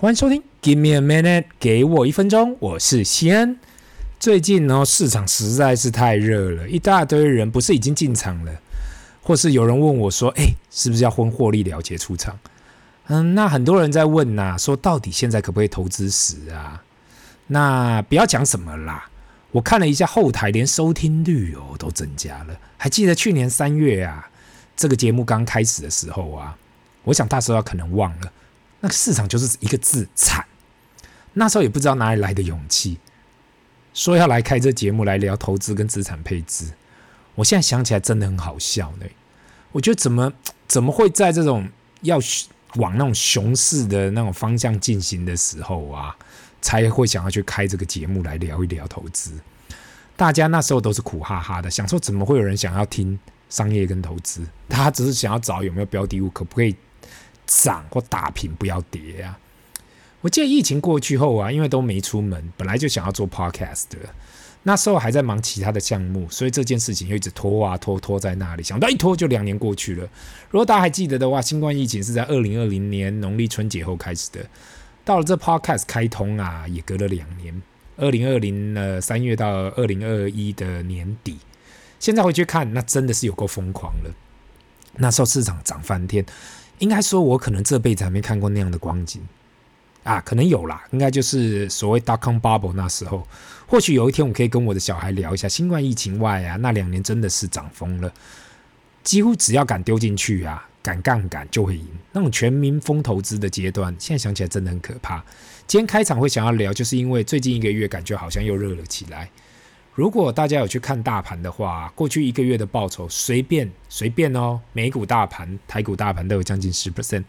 欢迎收听，Give me a minute，给我一分钟，我是西安。最近呢，市场实在是太热了，一大堆人不是已经进场了，或是有人问我说：“哎，是不是要婚获利了结出场？”嗯，那很多人在问呐、啊，说到底现在可不可以投资时啊？那不要讲什么啦，我看了一下后台，连收听率哦都增加了。还记得去年三月啊，这个节目刚开始的时候啊，我想大家可能忘了。那个市场就是一个字惨，那时候也不知道哪里来的勇气，说要来开这节目来聊投资跟资产配置。我现在想起来真的很好笑呢。我觉得怎么怎么会在这种要往那种熊市的那种方向进行的时候啊，才会想要去开这个节目来聊一聊投资？大家那时候都是苦哈哈的，想说怎么会有人想要听商业跟投资？他只是想要找有没有标的物，可不可以？涨或打平，不要跌啊！我记得疫情过去后啊，因为都没出门，本来就想要做 podcast 的，那时候还在忙其他的项目，所以这件事情又一直拖啊拖拖在那里，想到一拖就两年过去了。如果大家还记得的话，新冠疫情是在二零二零年农历春节后开始的，到了这 podcast 开通啊，也隔了两年，二零二零呃三月到二零二一的年底，现在回去看，那真的是有够疯狂了。那时候市场涨翻天。应该说，我可能这辈子还没看过那样的光景啊，可能有啦，应该就是所谓 dot-com bubble 那时候。或许有一天，我可以跟我的小孩聊一下新冠疫情外啊，那两年真的是涨疯了，几乎只要敢丢进去啊，敢杠杆就会赢。那种全民疯投资的阶段，现在想起来真的很可怕。今天开场会想要聊，就是因为最近一个月感觉好像又热了起来。如果大家有去看大盘的话，过去一个月的报酬随便随便哦，美股大盘、台股大盘都有将近十 percent。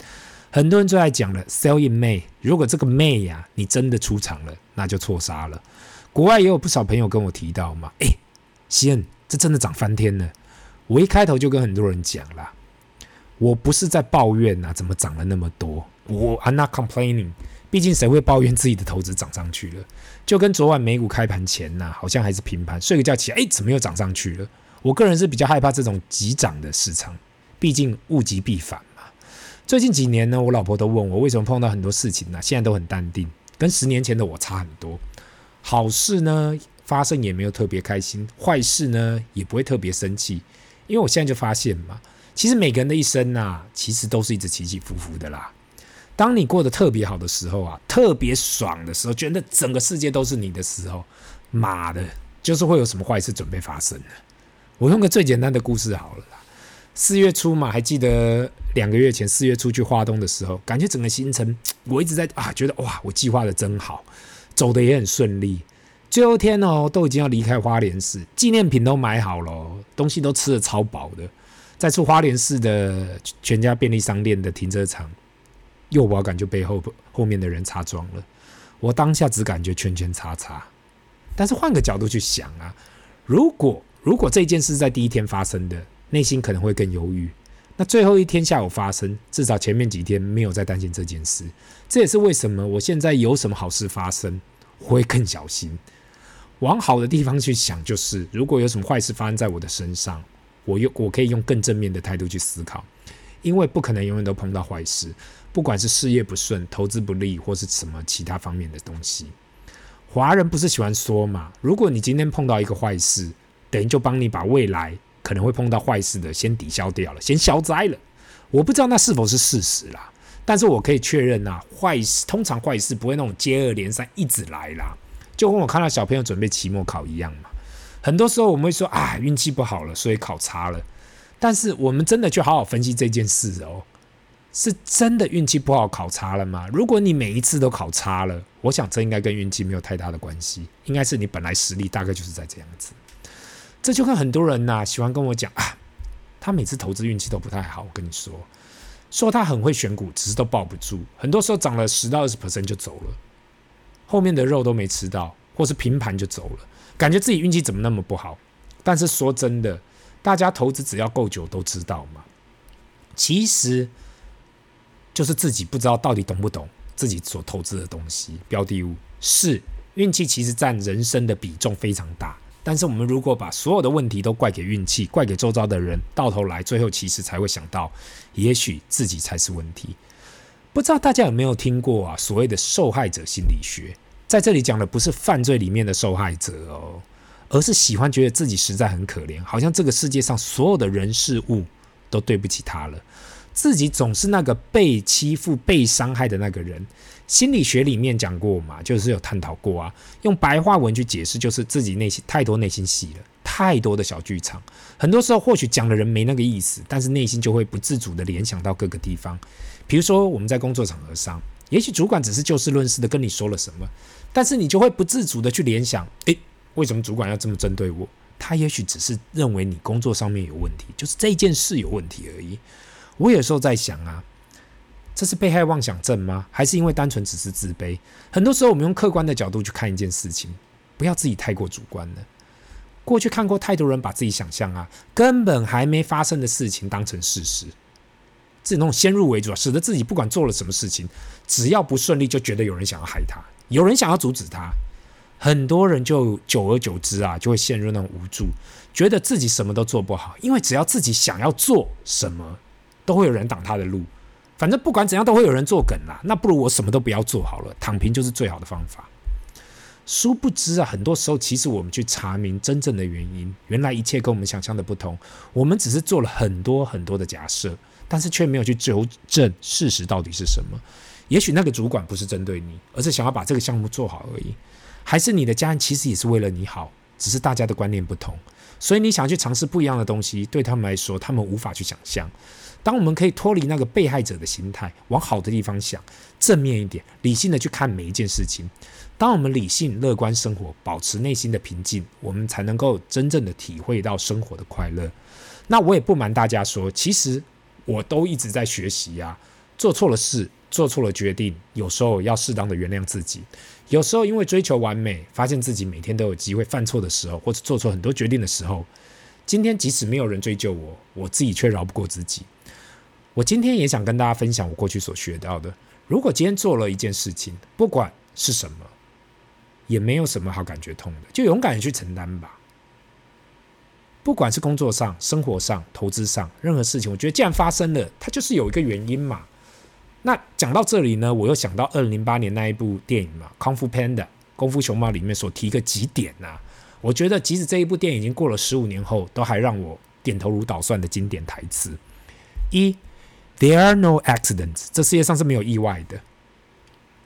很多人最爱讲了，sell in May。如果这个 May 呀、你真的出场了，那就错杀了。国外也有不少朋友跟我提到嘛，哎，西恩，这真的涨翻天了。我一开头就跟很多人讲了，我不是在抱怨啊，怎么涨了那么多？我 I'm not complaining。毕竟谁会抱怨自己的投资涨上去了？就跟昨晚美股开盘前呐、好像还是平盘，睡个觉起来，哎，怎么又涨上去了？我个人是比较害怕这种急涨的市场，毕竟物极必反嘛。最近几年呢，我老婆都问我为什么碰到很多事情呢、现在都很淡定，跟十年前的我差很多。好事呢发生也没有特别开心，坏事呢也不会特别生气，因为我现在就发现嘛，其实每个人的一生呐、其实都是一直起起伏伏的啦。当你过得特别好的时候啊，特别爽的时候，觉得整个世界都是你的时候，妈的，就是会有什么坏事准备发生的。我用个最简单的故事好了啦。四月初嘛，还记得两个月前四月初去花东的时候，感觉整个行程我一直在啊，觉得哇，我计划的真好，走得也很顺利。最后一天哦，都已经要离开花莲市，纪念品都买好了，东西都吃得超饱的，在出花莲市的全家便利商店的停车场。右保杆就被后后面的人擦撞了，我当下只感觉圈圈叉叉。但是换个角度去想啊，如果如果这件事在第一天发生的，内心可能会更忧郁。那最后一天下午发生，至少前面几天没有再担心这件事。这也是为什么我现在有什么好事发生，我会更小心，往好的地方去想。就是如果有什么坏事发生在我的身上，我用我可以用更正面的态度去思考，因为不可能永远都碰到坏事。不管是事业不顺、投资不利，或是什么其他方面的东西，华人不是喜欢说嘛？如果你今天碰到一个坏事，等于就帮你把未来可能会碰到坏事的先抵消掉了，先消灾了。我不知道那是否是事实啦，但是我可以确认啊，坏事通常坏事不会那种接二连三一直来啦，就跟我看到小朋友准备期末考一样嘛。很多时候我们会说啊，运气不好了，所以考差了，但是我们真的去好好分析这件事哦。是真的运气不好考差了吗？如果你每一次都考差了，我想这应该跟运气没有太大的关系，应该是你本来实力大概就是在这样子。这就跟很多人呐、喜欢跟我讲啊，他每次投资运气都不太好。我跟你说，说他很会选股，只是都抱不住，很多时候涨了十到二十 percent 就走了，后面的肉都没吃到，或是平盘就走了，感觉自己运气怎么那么不好？但是说真的，大家投资只要够久都知道嘛，其实。就是自己不知道到底懂不懂自己所投资的东西，标的物是运气，其实占人生的比重非常大。但是我们如果把所有的问题都怪给运气，怪给周遭的人，到头来最后其实才会想到，也许自己才是问题。不知道大家有没有听过啊？所谓的受害者心理学，在这里讲的不是犯罪里面的受害者哦，而是喜欢觉得自己实在很可怜，好像这个世界上所有的人事物都对不起他了，自己总是那个被欺负、被伤害的那个人。心理学里面讲过嘛，就是有探讨过啊。用白话文去解释，就是自己内心太多内心戏了，太多的小剧场。很多时候或许讲的人没那个意思，但是内心就会不自主的联想到各个地方。比如说我们在工作场合上，也许主管只是就事论事的跟你说了什么，但是你就会不自主的去联想：诶，为什么主管要这么针对我？他也许只是认为你工作上面有问题，就是这件事有问题而已。我有时候在想啊。这是被害妄想症吗？还是因为单纯只是自卑？很多时候，我们用客观的角度去看一件事情，不要自己太过主观了。过去看过太多人把自己想象啊，根本还没发生的事情当成事实，自己那种先入为主啊，使得自己不管做了什么事情，只要不顺利，就觉得有人想要害他，有人想要阻止他。很多人就久而久之啊，就会陷入那种无助，觉得自己什么都做不好，因为只要自己想要做什么，都会有人挡他的路。反正不管怎样都会有人作梗啦，那不如我什么都不要做好了，躺平就是最好的方法。殊不知啊，很多时候其实我们去查明真正的原因，原来一切跟我们想象的不同。我们只是做了很多很多的假设，但是却没有去纠正事实到底是什么。也许那个主管不是针对你，而是想要把这个项目做好而已。还是你的家人其实也是为了你好，只是大家的观念不同，所以你想要去尝试不一样的东西，对他们来说，他们无法去想象。当我们可以脱离那个被害者的心态，往好的地方想，正面一点，理性的去看每一件事情。当我们理性乐观生活，保持内心的平静，我们才能够真正的体会到生活的快乐。那我也不瞒大家说，其实我都一直在学习呀。做错了事，做错了决定，有时候要适当的原谅自己。有时候因为追求完美，发现自己每天都有机会犯错的时候，或者做错很多决定的时候，今天即使没有人追究我，我自己却饶不过自己。我今天也想跟大家分享我过去所学到的。如果今天做了一件事情，不管是什么，也没有什么好感觉痛的，就勇敢的去承担吧。不管是工作上、生活上、投资上，任何事情，我觉得既然发生了，它就是有一个原因嘛。那讲到这里呢，我又想到二零零八年那一部电影嘛，《功夫 Panda》功夫熊猫里面所提个几点呐、啊，我觉得即使这一部电影已经过了十五年后，都还让我点头如捣蒜的经典台词。一 There are no accidents，这世界上是没有意外的。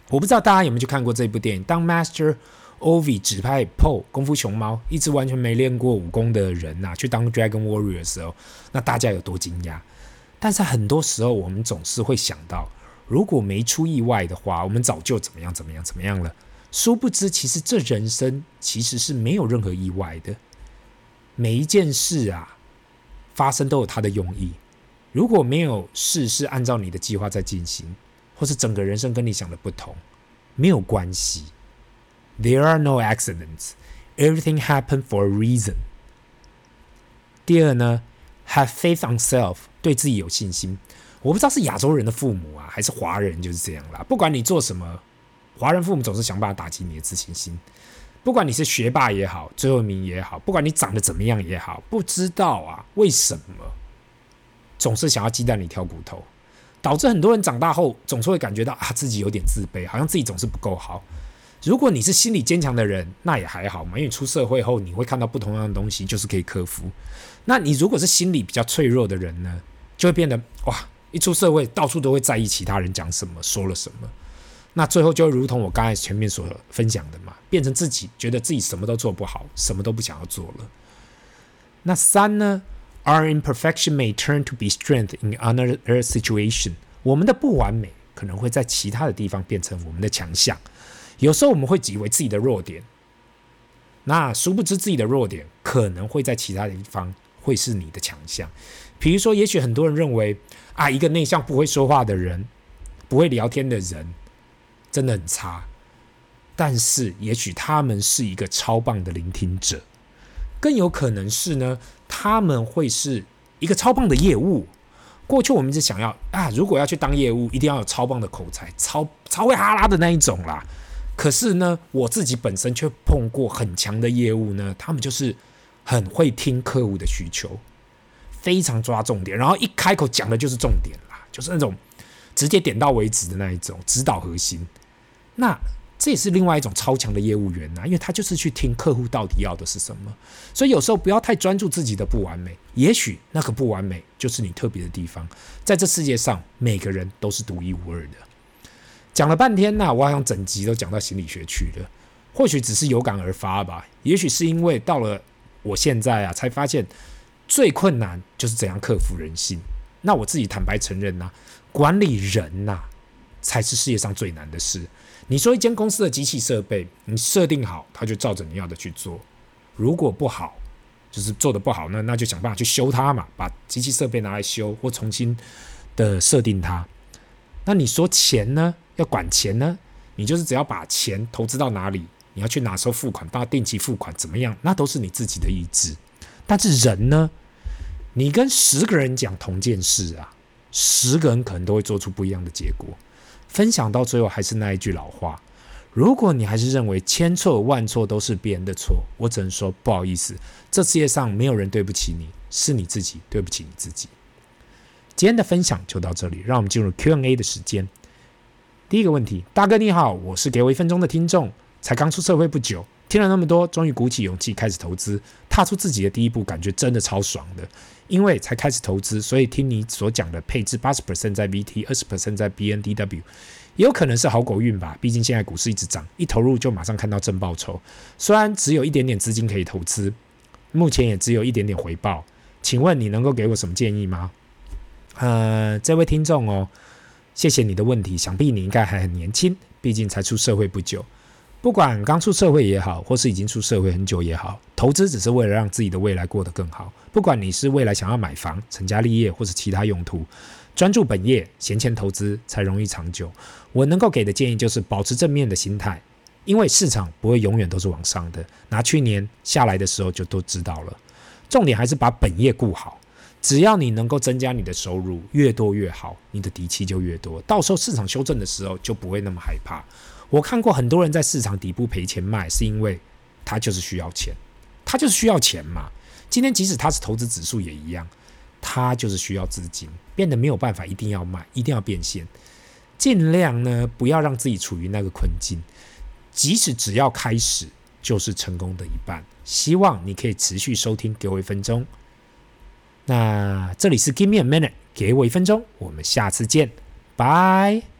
我不知道大家有没有去看过这部电影。当 Master Ovi 指派 Po 功夫熊猫一直完全没练过武功的人呐、啊，去当 Dragon Warrior 的时候，那大家有多惊讶？但是很多时候，我们总是会想到，如果没出意外的话，我们早就怎么样怎么样怎么样了。殊不知，其实这人生其实是没有任何意外的。每一件事啊，发生都有它的用意。如果没有事是按照你的计划在进行，或是整个人生跟你想的不同，没有关系。There are no accidents. Everything happened for a reason. 第二呢，have faith on self，对自己有信心。我不知道是亚洲人的父母啊，还是华人就是这样啦。不管你做什么，华人父母总是想办法打击你的自信心。不管你是学霸也好，最后一名也好，不管你长得怎么样也好，不知道啊，为什么？总是想要鸡蛋里挑骨头，导致很多人长大后总是会感觉到啊，自己有点自卑，好像自己总是不够好。如果你是心理坚强的人，那也还好嘛，因为出社会后你会看到不同样的东西，就是可以克服。那你如果是心理比较脆弱的人呢，就会变得哇，一出社会到处都会在意其他人讲什么，说了什么，那最后就如同我刚才前面所分享的嘛，变成自己觉得自己什么都做不好，什么都不想要做了。那三呢？Our imperfection may turn to be strength in another situation。我们的不完美可能会在其他的地方变成我们的强项。有时候我们会以为自己的弱点，那殊不知自己的弱点可能会在其他的地方会是你的强项。比如说，也许很多人认为啊，一个内向不会说话的人，不会聊天的人，真的很差。但是，也许他们是一个超棒的聆听者。更有可能是呢，他们会是一个超棒的业务。过去我们一直想要啊，如果要去当业务，一定要有超棒的口才，超超会哈拉的那一种啦。可是呢，我自己本身却碰过很强的业务呢，他们就是很会听客户的需求，非常抓重点，然后一开口讲的就是重点啦，就是那种直接点到为止的那一种，指导核心。那这也是另外一种超强的业务员呐、因为他就是去听客户到底要的是什么。所以有时候不要太专注自己的不完美，也许那个不完美就是你特别的地方。在这世界上，每个人都是独一无二的。讲了半天呐、我好像整集都讲到心理学去了。或许只是有感而发吧，也许是因为到了我现在啊，才发现最困难就是怎样克服人性。那我自己坦白承认呐、管理人呐、才是世界上最难的事。你说一间公司的机器设备，你设定好，它就照着你要的去做；如果不好，就是做得不好，那那就想办法去修它嘛，把机器设备拿来修或重新的设定它。那你说钱呢？要管钱呢？你就是只要把钱投资到哪里。你要去哪时候付款，到定期付款怎么样？那都是你自己的意志。但是人呢？你跟十个人讲同件事啊，十个人可能都会做出不一样的结果。分享到最后还是那一句老话：如果你还是认为千错万错都是别人的错，我只能说不好意思，这世界上没有人对不起你，是你自己对不起你自己。今天的分享就到这里，让我们进入 Q&A 的时间。第一个问题，大哥你好，我是给我一分钟的听众。才刚出社会不久，听了那么多，终于鼓起勇气开始投资，踏出自己的第一步，感觉真的超爽的。因为才开始投资，所以听你所讲的配置八十 percent 在 VT，二十 percent 在 BNDW，也有可能是好狗运吧。毕竟现在股市一直涨，一投入就马上看到正报酬。虽然只有一点点资金可以投资，目前也只有一点点回报。请问你能够给我什么建议吗？呃，这位听众哦，谢谢你的问题。想必你应该还很年轻，毕竟才出社会不久。不管刚出社会也好，或是已经出社会很久也好，投资只是为了让自己的未来过得更好。不管你是未来想要买房、成家立业，或是其他用途，专注本业，闲钱投资才容易长久。我能够给的建议就是保持正面的心态，因为市场不会永远都是往上的。拿去年下来的时候就都知道了。重点还是把本业顾好，只要你能够增加你的收入，越多越好，你的底气就越多。到时候市场修正的时候，就不会那么害怕。我看过很多人在市场底部赔钱卖，是因为他就是需要钱，他就是需要钱嘛。今天即使他是投资指数也一样，他就是需要资金，变得没有办法，一定要卖，一定要变现，尽量呢不要让自己处于那个困境。即使只要开始，就是成功的一半。希望你可以持续收听，给我一分钟。那这里是 Give me a minute，给我一分钟，我们下次见，拜。